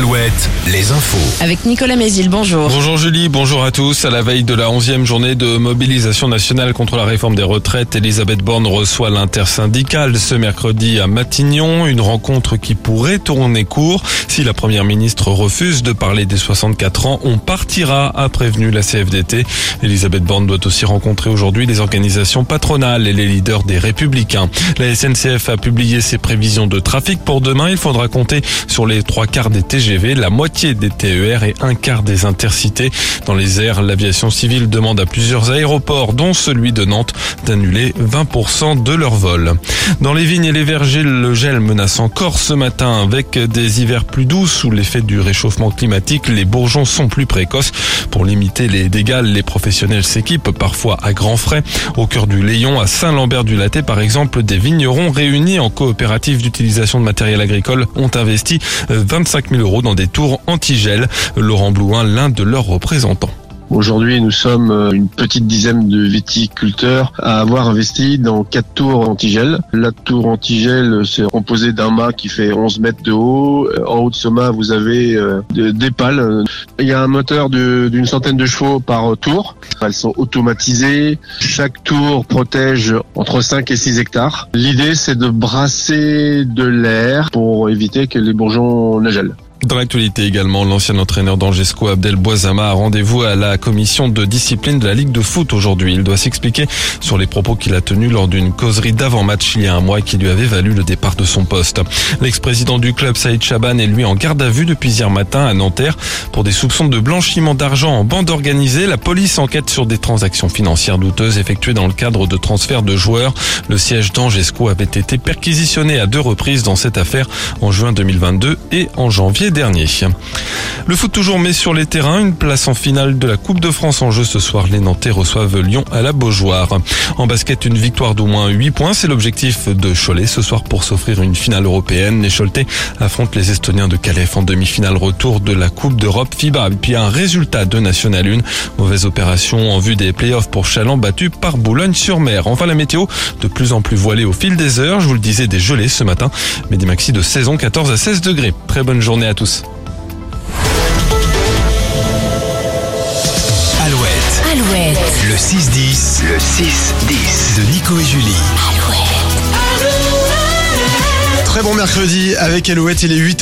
Alouette, les infos. Avec Nicolas Mézil, bonjour. Bonjour Julie, bonjour à tous. À la veille de la 11e journée de mobilisation nationale contre la réforme des retraites, Elisabeth Borne reçoit l'intersyndicale ce mercredi à Matignon. Une rencontre qui pourrait tourner court. Si la première ministre refuse de parler des 64 ans, on partira, a prévenu la CFDT. Elisabeth Borne doit aussi rencontrer aujourd'hui les organisations patronales et les leaders des Républicains. La SNCF a publié ses prévisions de trafic pour demain. Il faudra compter sur les trois quarts des TGV, la moitié des TER et un quart des intercités. Dans les airs, l'aviation civile demande à plusieurs aéroports, dont celui de Nantes, d'annuler 20% de leurs vols. Dans les vignes et les vergers, le gel menace encore ce matin avec des hivers plus doux sous l'effet du réchauffement climatique. Les bourgeons sont plus précoces. Pour limiter les dégâts, les professionnels s'équipent parfois à grands frais. Au cœur du Léon, à Saint-Lambert-du-Laté, par exemple, des vignerons réunis en coopérative d'utilisation de matériel agricole ont investi 25 000 euros dans des tours anti-gel. Laurent Blouin, l'un de leurs représentants. Aujourd'hui, nous sommes euh, une petite dizaine de viticulteurs à avoir investi dans quatre tours antigel. La tour antigel, c'est composé d'un mât qui fait 11 mètres de haut. Euh, en haut de ce mât, vous avez euh, des pales. Il y a un moteur d'une centaine de chevaux par tour. Elles sont automatisées. Chaque tour protège entre 5 et 6 hectares. L'idée, c'est de brasser de l'air pour éviter que les bourgeons ne gèlent. Dans l'actualité également, l'ancien entraîneur d'Angesco Abdel Boisama a rendez-vous à la commission de discipline de la Ligue de foot aujourd'hui. Il doit s'expliquer sur les propos qu'il a tenus lors d'une causerie d'avant-match il y a un mois qui lui avait valu le départ de son poste. L'ex-président du club Saïd Chaban est lui en garde à vue depuis hier matin à Nanterre pour des soupçons de blanchiment d'argent en bande organisée. La police enquête sur des transactions financières douteuses effectuées dans le cadre de transferts de joueurs. Le siège d'Angesco avait été perquisitionné à deux reprises dans cette affaire en juin 2022 et en janvier dernier. Le foot toujours met sur les terrains une place en finale de la Coupe de France en jeu ce soir. Les Nantais reçoivent Lyon à la Beaujoire. En basket, une victoire d'au moins 8 points. C'est l'objectif de Cholet ce soir pour s'offrir une finale européenne. Les Choletais affrontent les Estoniens de Calais en demi-finale retour de la Coupe d'Europe FIBA. Puis un résultat de National 1. Mauvaise opération en vue des playoffs pour Chaland battu par Boulogne-sur-Mer. Enfin la météo de plus en plus voilée au fil des heures. Je vous le disais des gelées ce matin. Mais des maxi de saison 14 à 16 degrés. Très bonne journée à tous. Alouette, Alouette, le 6-10, le 6-10 de Nico et Julie. Alouette. Très bon mercredi avec Alouette, il est 8